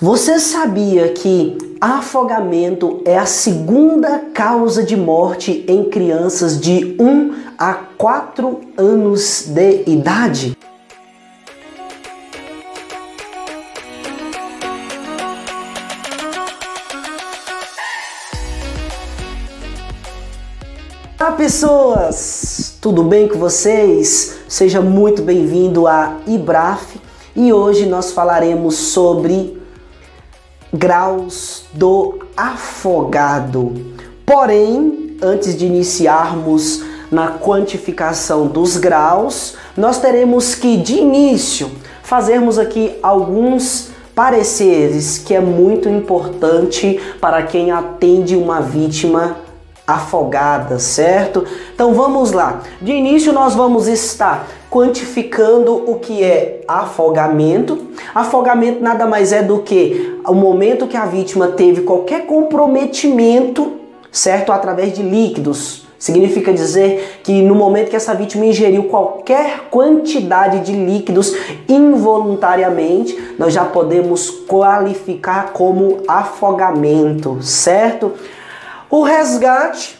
Você sabia que afogamento é a segunda causa de morte em crianças de 1 a 4 anos de idade? Olá pessoas, tudo bem com vocês? Seja muito bem-vindo a IBRAF e hoje nós falaremos sobre graus do afogado. Porém, antes de iniciarmos na quantificação dos graus, nós teremos que de início fazermos aqui alguns pareceres que é muito importante para quem atende uma vítima afogada, certo? Então vamos lá. De início nós vamos estar quantificando o que é afogamento. Afogamento nada mais é do que o momento que a vítima teve qualquer comprometimento, certo? Através de líquidos. Significa dizer que no momento que essa vítima ingeriu qualquer quantidade de líquidos involuntariamente, nós já podemos qualificar como afogamento, certo? O resgate,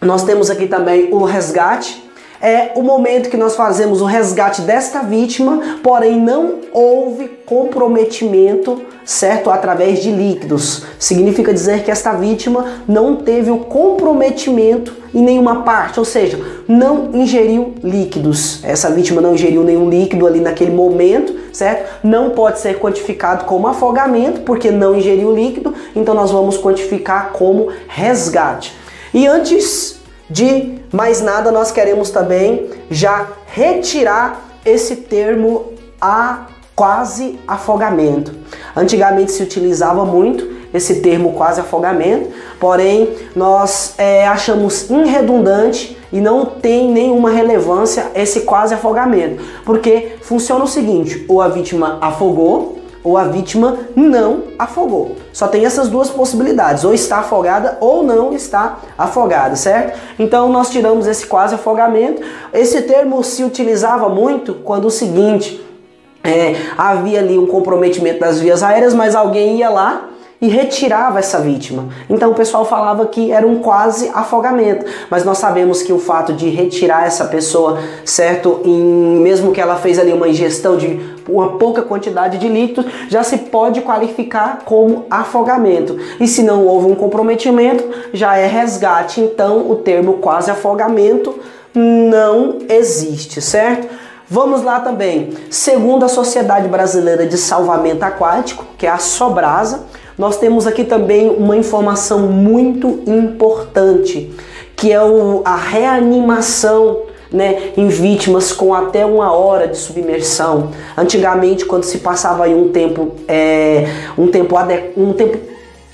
nós temos aqui também o resgate é o momento que nós fazemos o resgate desta vítima, porém não houve comprometimento, certo? Através de líquidos. Significa dizer que esta vítima não teve o comprometimento em nenhuma parte, ou seja, não ingeriu líquidos. Essa vítima não ingeriu nenhum líquido ali naquele momento, certo? Não pode ser quantificado como afogamento, porque não ingeriu líquido, então nós vamos quantificar como resgate. E antes de mais nada, nós queremos também já retirar esse termo a quase afogamento. Antigamente se utilizava muito esse termo quase afogamento, porém nós é, achamos irredundante e não tem nenhuma relevância esse quase afogamento, porque funciona o seguinte: ou a vítima afogou, ou a vítima não afogou. Só tem essas duas possibilidades, ou está afogada ou não está afogada, certo? Então nós tiramos esse quase afogamento. Esse termo se utilizava muito quando o seguinte, é, havia ali um comprometimento das vias aéreas, mas alguém ia lá e retirava essa vítima. Então o pessoal falava que era um quase afogamento, mas nós sabemos que o fato de retirar essa pessoa, certo, em, mesmo que ela fez ali uma ingestão de uma pouca quantidade de líquidos, já se pode qualificar como afogamento. E se não houve um comprometimento, já é resgate. Então o termo quase afogamento não existe, certo? Vamos lá também. Segundo a Sociedade Brasileira de Salvamento Aquático, que é a Sobrasa, nós temos aqui também uma informação muito importante, que é o, a reanimação né, em vítimas com até uma hora de submersão. Antigamente, quando se passava aí um tempo, é, um tempo, um tempo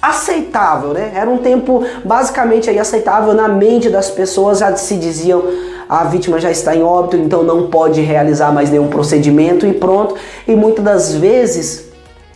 aceitável, né? Era um tempo basicamente aí aceitável na mente das pessoas, já se diziam a vítima já está em óbito, então não pode realizar mais nenhum procedimento e pronto. E muitas das vezes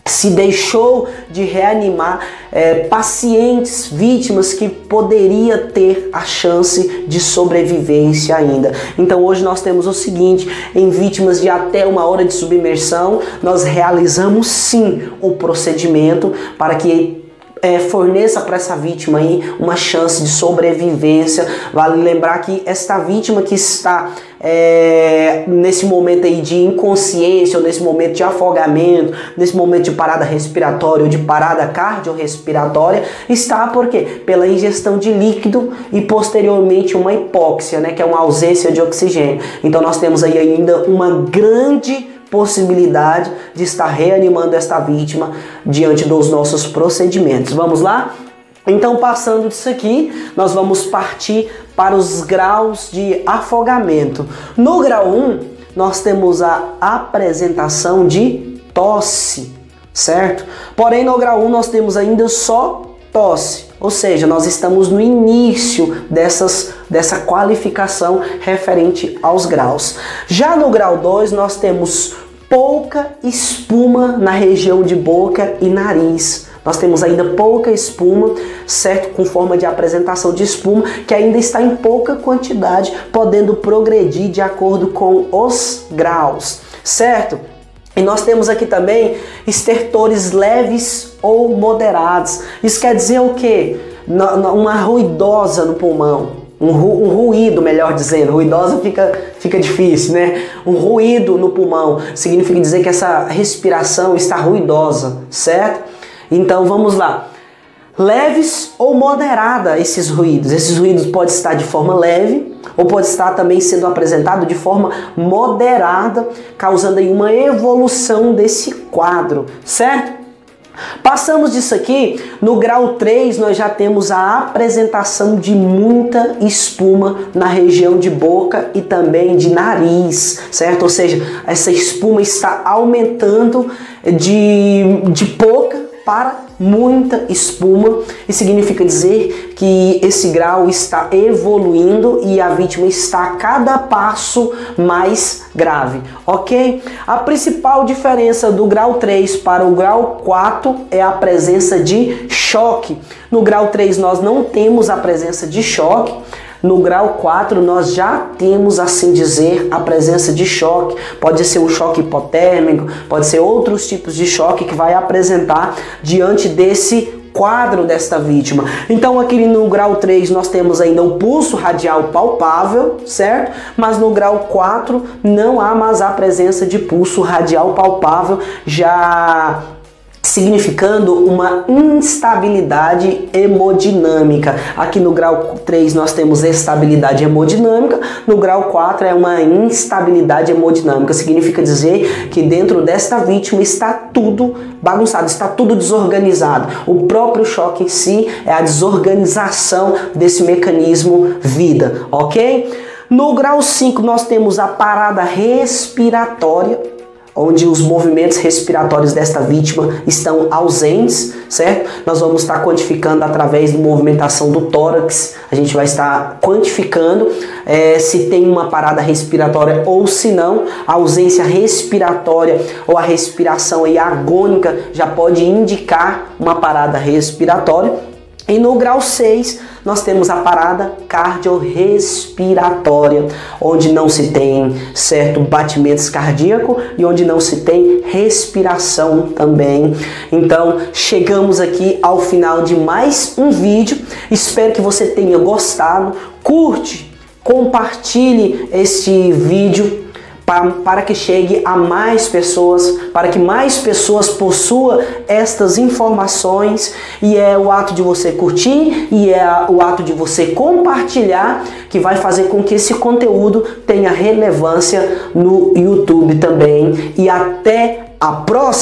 se deixou de reanimar é, pacientes, vítimas que poderia ter a chance de sobrevivência ainda. Então hoje nós temos o seguinte: em vítimas de até uma hora de submersão, nós realizamos sim o procedimento para que é, forneça para essa vítima aí uma chance de sobrevivência. Vale lembrar que esta vítima que está é, nesse momento aí de inconsciência, ou nesse momento de afogamento, nesse momento de parada respiratória ou de parada cardiorrespiratória, está por quê? Pela ingestão de líquido e posteriormente uma hipóxia, né, que é uma ausência de oxigênio. Então nós temos aí ainda uma grande possibilidade de estar reanimando esta vítima diante dos nossos procedimentos. Vamos lá? Então, passando disso aqui, nós vamos partir para os graus de afogamento. No grau 1, nós temos a apresentação de tosse, certo? Porém, no grau 1, nós temos ainda só tosse, ou seja, nós estamos no início dessas, dessa qualificação referente aos graus. Já no grau 2, nós temos pouca espuma na região de boca e nariz. Nós temos ainda pouca espuma, certo? Com forma de apresentação de espuma, que ainda está em pouca quantidade, podendo progredir de acordo com os graus, certo? E nós temos aqui também estertores leves ou moderados. Isso quer dizer o quê? Uma ruidosa no pulmão. Um, ru, um, ruído, melhor dizendo, ruidosa fica, fica difícil, né? Um ruído no pulmão significa dizer que essa respiração está ruidosa, certo? Então vamos lá leves ou moderada esses ruídos. Esses ruídos podem estar de forma leve ou pode estar também sendo apresentado de forma moderada, causando aí uma evolução desse quadro, certo? Passamos disso aqui, no grau 3 nós já temos a apresentação de muita espuma na região de boca e também de nariz, certo? Ou seja, essa espuma está aumentando de, de pouca para muita espuma e significa dizer que esse grau está evoluindo e a vítima está a cada passo mais grave, ok? A principal diferença do grau 3 para o grau 4 é a presença de choque. No grau 3 nós não temos a presença de choque, no grau 4, nós já temos, assim dizer, a presença de choque. Pode ser um choque hipotérmico, pode ser outros tipos de choque que vai apresentar diante desse quadro desta vítima. Então, aqui no grau 3 nós temos ainda o pulso radial palpável, certo? Mas no grau 4 não há mais a presença de pulso radial palpável, já significando uma instabilidade hemodinâmica. Aqui no grau 3 nós temos estabilidade hemodinâmica, no grau 4 é uma instabilidade hemodinâmica. Significa dizer que dentro desta vítima está tudo bagunçado, está tudo desorganizado. O próprio choque em si é a desorganização desse mecanismo vida, ok? No grau 5 nós temos a parada respiratória onde os movimentos respiratórios desta vítima estão ausentes, certo? Nós vamos estar quantificando através da movimentação do tórax, a gente vai estar quantificando é, se tem uma parada respiratória ou se não. A ausência respiratória ou a respiração aí agônica já pode indicar uma parada respiratória. E no grau 6, nós temos a parada cardiorrespiratória, onde não se tem certo batimentos cardíaco e onde não se tem respiração também. Então, chegamos aqui ao final de mais um vídeo. Espero que você tenha gostado. Curte, compartilhe este vídeo para, para que chegue a mais pessoas, para que mais pessoas possuam estas informações. E é o ato de você curtir e é o ato de você compartilhar que vai fazer com que esse conteúdo tenha relevância no YouTube também. E até a próxima